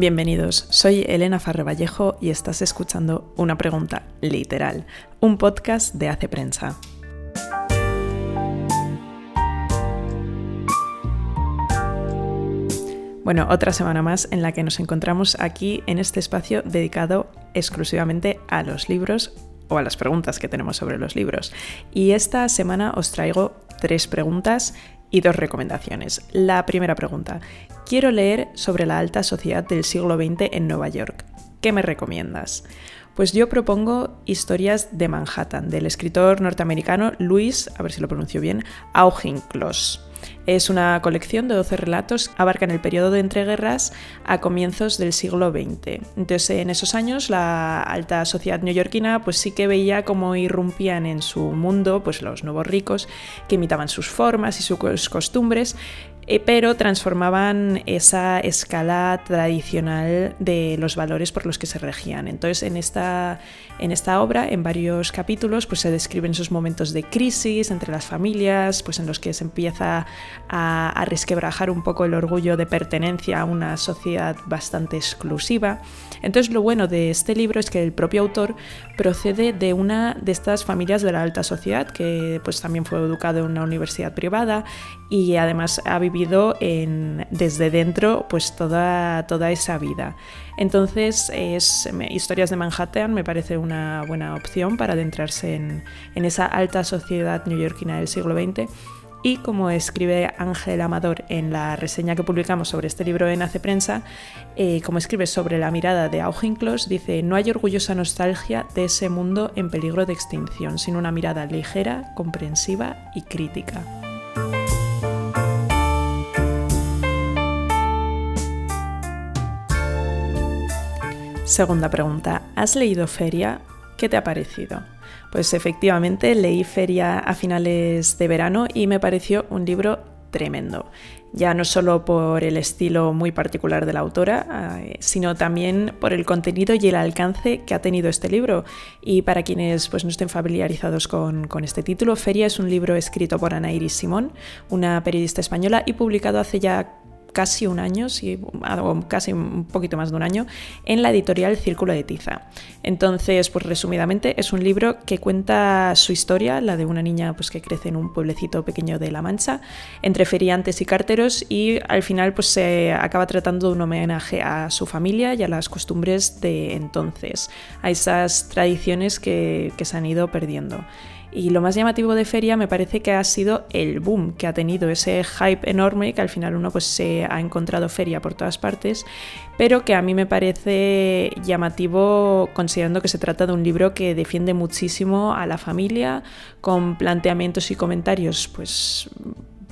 Bienvenidos, soy Elena Farre Vallejo y estás escuchando Una Pregunta Literal, un podcast de Hace Prensa. Bueno, otra semana más en la que nos encontramos aquí en este espacio dedicado exclusivamente a los libros o a las preguntas que tenemos sobre los libros. Y esta semana os traigo tres preguntas y dos recomendaciones. La primera pregunta. Quiero leer sobre la alta sociedad del siglo XX en Nueva York. ¿Qué me recomiendas? Pues yo propongo Historias de Manhattan, del escritor norteamericano Louis, a ver si lo pronuncio bien, Auchincloss. Es una colección de 12 relatos que abarcan el periodo de entreguerras a comienzos del siglo XX. Entonces, en esos años, la alta sociedad neoyorquina pues sí que veía cómo irrumpían en su mundo pues los nuevos ricos que imitaban sus formas y sus costumbres eh, pero transformaban esa escala tradicional de los valores por los que se regían. Entonces, en esta, en esta obra, en varios capítulos, pues se describen esos momentos de crisis entre las familias, pues en los que se empieza a, a resquebrajar un poco el orgullo de pertenencia a una sociedad bastante exclusiva. Entonces, lo bueno de este libro es que el propio autor procede de una de estas familias de la alta sociedad, que pues también fue educado en una universidad privada y además ha vivido en, desde dentro pues toda, toda esa vida. Entonces, es, Historias de Manhattan me parece una buena opción para adentrarse en, en esa alta sociedad neoyorquina del siglo XX. Y como escribe Ángel Amador en la reseña que publicamos sobre este libro en Hace Prensa, eh, como escribe sobre la mirada de Auchincloss, dice, no hay orgullosa nostalgia de ese mundo en peligro de extinción, sino una mirada ligera, comprensiva y crítica. Segunda pregunta, ¿has leído Feria? ¿Qué te ha parecido? Pues efectivamente leí Feria a finales de verano y me pareció un libro tremendo. Ya no solo por el estilo muy particular de la autora, eh, sino también por el contenido y el alcance que ha tenido este libro. Y para quienes pues, no estén familiarizados con, con este título, Feria es un libro escrito por Ana Iris Simón, una periodista española, y publicado hace ya casi un año, o casi un poquito más de un año, en la editorial Círculo de Tiza. Entonces, pues resumidamente, es un libro que cuenta su historia, la de una niña pues, que crece en un pueblecito pequeño de La Mancha, entre feriantes y carteros, y al final pues, se acaba tratando de un homenaje a su familia y a las costumbres de entonces, a esas tradiciones que, que se han ido perdiendo. Y lo más llamativo de Feria me parece que ha sido el boom que ha tenido, ese hype enorme que al final uno pues se ha encontrado Feria por todas partes, pero que a mí me parece llamativo considerando que se trata de un libro que defiende muchísimo a la familia con planteamientos y comentarios pues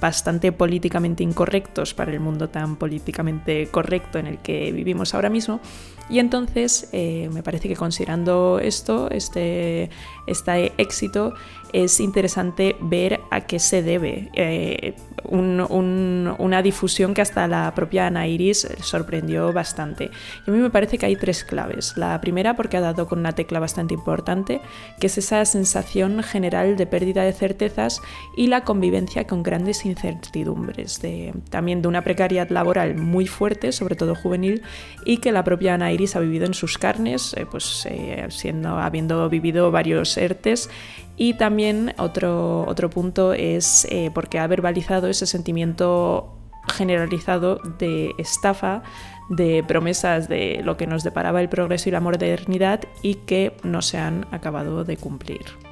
bastante políticamente incorrectos para el mundo tan políticamente correcto en el que vivimos ahora mismo. Y entonces eh, me parece que considerando esto, este, este éxito, es interesante ver a qué se debe. Eh, una difusión que hasta la propia Ana Iris sorprendió bastante. Y a mí me parece que hay tres claves. La primera, porque ha dado con una tecla bastante importante, que es esa sensación general de pérdida de certezas y la convivencia con grandes incertidumbres, de, también de una precariedad laboral muy fuerte, sobre todo juvenil, y que la propia Ana Iris ha vivido en sus carnes, eh, pues eh, siendo, habiendo vivido varios ERTES. Y también otro, otro punto es eh, porque ha verbalizado ese sentimiento generalizado de estafa, de promesas de lo que nos deparaba el progreso y la modernidad y que no se han acabado de cumplir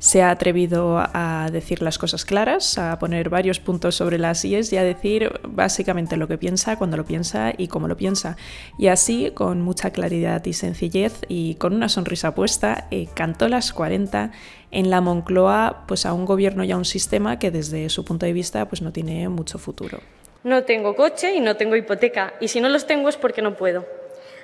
se ha atrevido a decir las cosas claras, a poner varios puntos sobre las IES y a decir básicamente lo que piensa, cuando lo piensa y cómo lo piensa. Y así, con mucha claridad y sencillez y con una sonrisa puesta, eh, cantó las 40 en la Moncloa pues a un gobierno y a un sistema que desde su punto de vista pues no tiene mucho futuro. No tengo coche y no tengo hipoteca y si no los tengo es porque no puedo.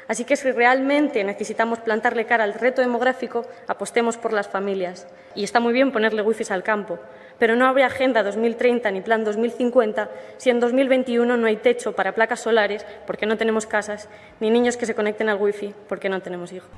Así que si realmente necesitamos plantarle cara al reto demográfico, apostemos por las familias. Y está muy bien ponerle wifi al campo, pero no habrá Agenda 2030 ni Plan 2050 si en 2021 no hay techo para placas solares porque no tenemos casas, ni niños que se conecten al wifi porque no tenemos hijos.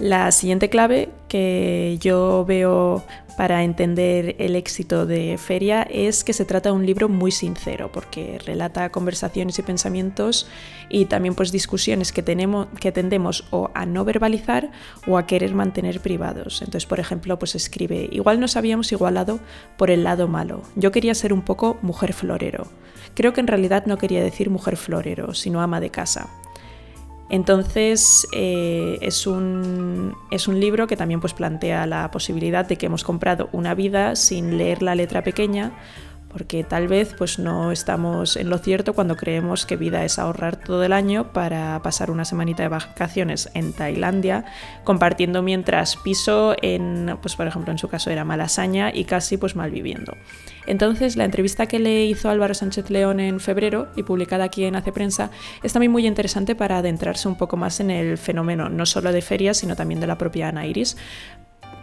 La siguiente clave que yo veo para entender el éxito de Feria es que se trata de un libro muy sincero, porque relata conversaciones y pensamientos y también pues discusiones que, tenemos, que tendemos o a no verbalizar o a querer mantener privados. Entonces, por ejemplo, pues escribe, igual nos habíamos igualado por el lado malo. Yo quería ser un poco mujer florero. Creo que en realidad no quería decir mujer florero, sino ama de casa. Entonces eh, es, un, es, un, libro que también pues, plantea la posibilidad de que hemos comprado una vida sin leer la letra pequeña porque tal vez pues no estamos en lo cierto cuando creemos que vida es ahorrar todo el año para pasar una semanita de vacaciones en Tailandia, compartiendo mientras piso en, pues por ejemplo en su caso era Malasaña y casi pues mal viviendo. Entonces la entrevista que le hizo Álvaro Sánchez León en febrero y publicada aquí en Hace Prensa es también muy interesante para adentrarse un poco más en el fenómeno no solo de ferias sino también de la propia Ana Iris,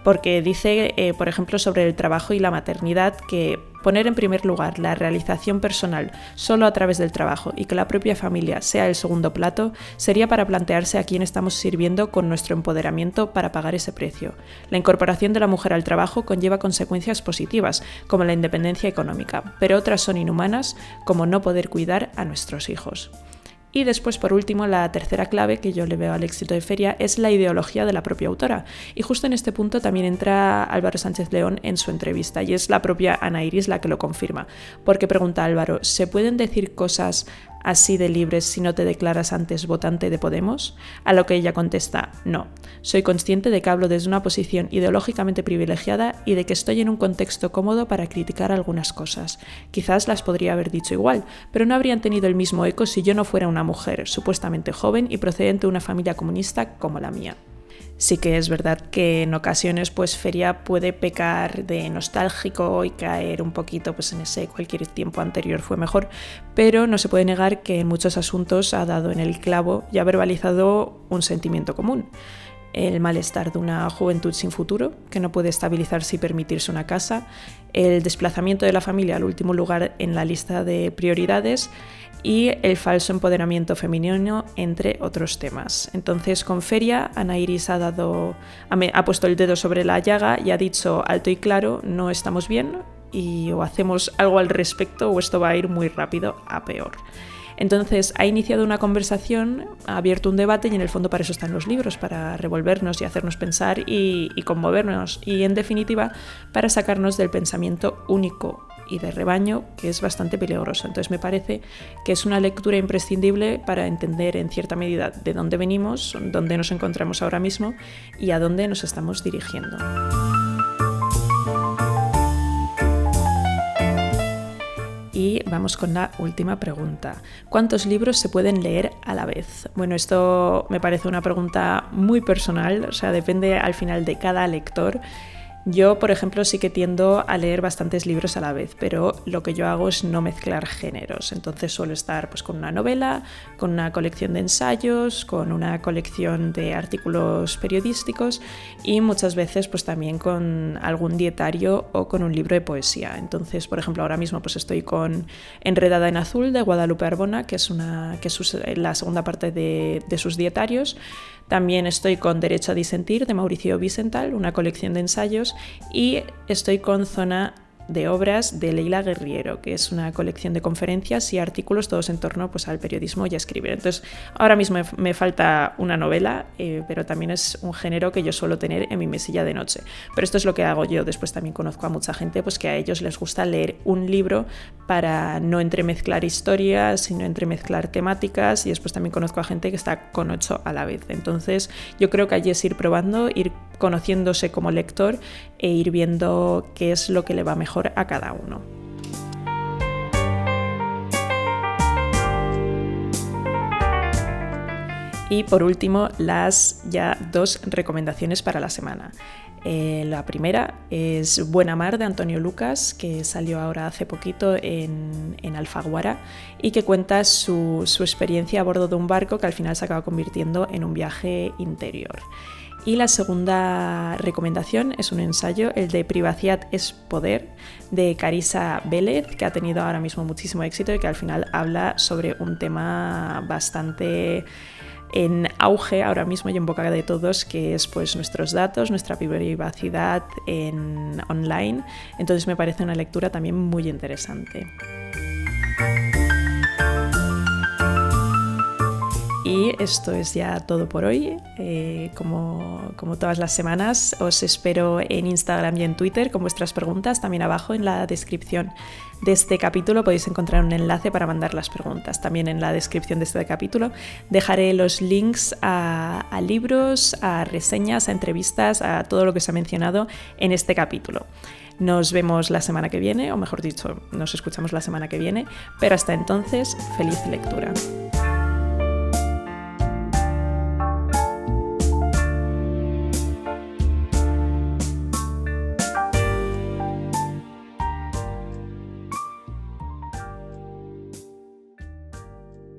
porque dice, eh, por ejemplo, sobre el trabajo y la maternidad que poner en primer lugar la realización personal solo a través del trabajo y que la propia familia sea el segundo plato sería para plantearse a quién estamos sirviendo con nuestro empoderamiento para pagar ese precio. La incorporación de la mujer al trabajo conlleva consecuencias positivas, como la independencia económica, pero otras son inhumanas, como no poder cuidar a nuestros hijos. Y después, por último, la tercera clave que yo le veo al éxito de Feria es la ideología de la propia autora. Y justo en este punto también entra Álvaro Sánchez León en su entrevista, y es la propia Ana Iris la que lo confirma. Porque pregunta Álvaro, ¿se pueden decir cosas así de libres si no te declaras antes votante de Podemos? A lo que ella contesta, no. Soy consciente de que hablo desde una posición ideológicamente privilegiada y de que estoy en un contexto cómodo para criticar algunas cosas. Quizás las podría haber dicho igual, pero no habrían tenido el mismo eco si yo no fuera una mujer supuestamente joven y procedente de una familia comunista como la mía sí que es verdad que en ocasiones pues Feria puede pecar de nostálgico y caer un poquito pues en ese cualquier tiempo anterior fue mejor, pero no se puede negar que en muchos asuntos ha dado en el clavo y ha verbalizado un sentimiento común el malestar de una juventud sin futuro, que no puede estabilizarse y permitirse una casa, el desplazamiento de la familia al último lugar en la lista de prioridades y el falso empoderamiento femenino, entre otros temas. Entonces, con Feria, Ana Iris ha, dado, ha puesto el dedo sobre la llaga y ha dicho alto y claro, no estamos bien y o hacemos algo al respecto o esto va a ir muy rápido a peor. Entonces ha iniciado una conversación, ha abierto un debate y en el fondo para eso están los libros, para revolvernos y hacernos pensar y, conmovernos y en definitiva para sacarnos del pensamiento único y de rebaño que es bastante peligroso. Entonces me parece que es una lectura imprescindible para entender en cierta medida de dónde venimos, dónde nos encontramos ahora mismo y a dónde nos estamos dirigiendo. Vamos con la última pregunta. ¿Cuántos libros se pueden leer a la vez? Bueno, esto me parece una pregunta muy personal, o sea, depende al final de cada lector yo, por ejemplo, sí que tiendo a leer bastantes libros a la vez, pero lo que yo hago es no mezclar géneros. Entonces suelo estar pues, con una novela, con una colección de ensayos, con una colección de artículos periodísticos y muchas veces pues, también con algún dietario o con un libro de poesía. Entonces, por ejemplo, ahora mismo pues, estoy con Enredada en Azul de Guadalupe Arbona, que es, una, que es la segunda parte de, de sus dietarios. También estoy con Derecho a Disentir de Mauricio Vicental, una colección de ensayos, y estoy con Zona de obras de Leila Guerriero, que es una colección de conferencias y artículos todos en torno pues, al periodismo y a escribir. Entonces, ahora mismo me falta una novela, eh, pero también es un género que yo suelo tener en mi mesilla de noche. Pero esto es lo que hago yo. Después también conozco a mucha gente pues, que a ellos les gusta leer un libro para no entremezclar historias, sino entremezclar temáticas. Y después también conozco a gente que está con ocho a la vez. Entonces, yo creo que allí es ir probando, ir conociéndose como lector e ir viendo qué es lo que le va mejor a cada uno. Y por último, las ya dos recomendaciones para la semana. Eh, la primera es Buena Mar de Antonio Lucas, que salió ahora hace poquito en, en Alfaguara y que cuenta su, su experiencia a bordo de un barco que al final se acaba convirtiendo en un viaje interior. Y la segunda recomendación es un ensayo, el de Privacidad es Poder, de Carisa Vélez, que ha tenido ahora mismo muchísimo éxito y que al final habla sobre un tema bastante en auge ahora mismo y en boca de todos, que es pues nuestros datos, nuestra privacidad en online. Entonces me parece una lectura también muy interesante. Y esto es ya todo por hoy. Eh, como, como, todas las semanas, os espero en Instagram y en Twitter con vuestras preguntas. También abajo en la descripción de este capítulo podéis encontrar un enlace para mandar las preguntas. También en la descripción de este capítulo dejaré los links a, a libros, a reseñas, a entrevistas, a todo lo que se ha mencionado en este capítulo. Nos vemos la semana que viene, o mejor dicho, nos escuchamos la semana que viene, pero hasta entonces, feliz lectura.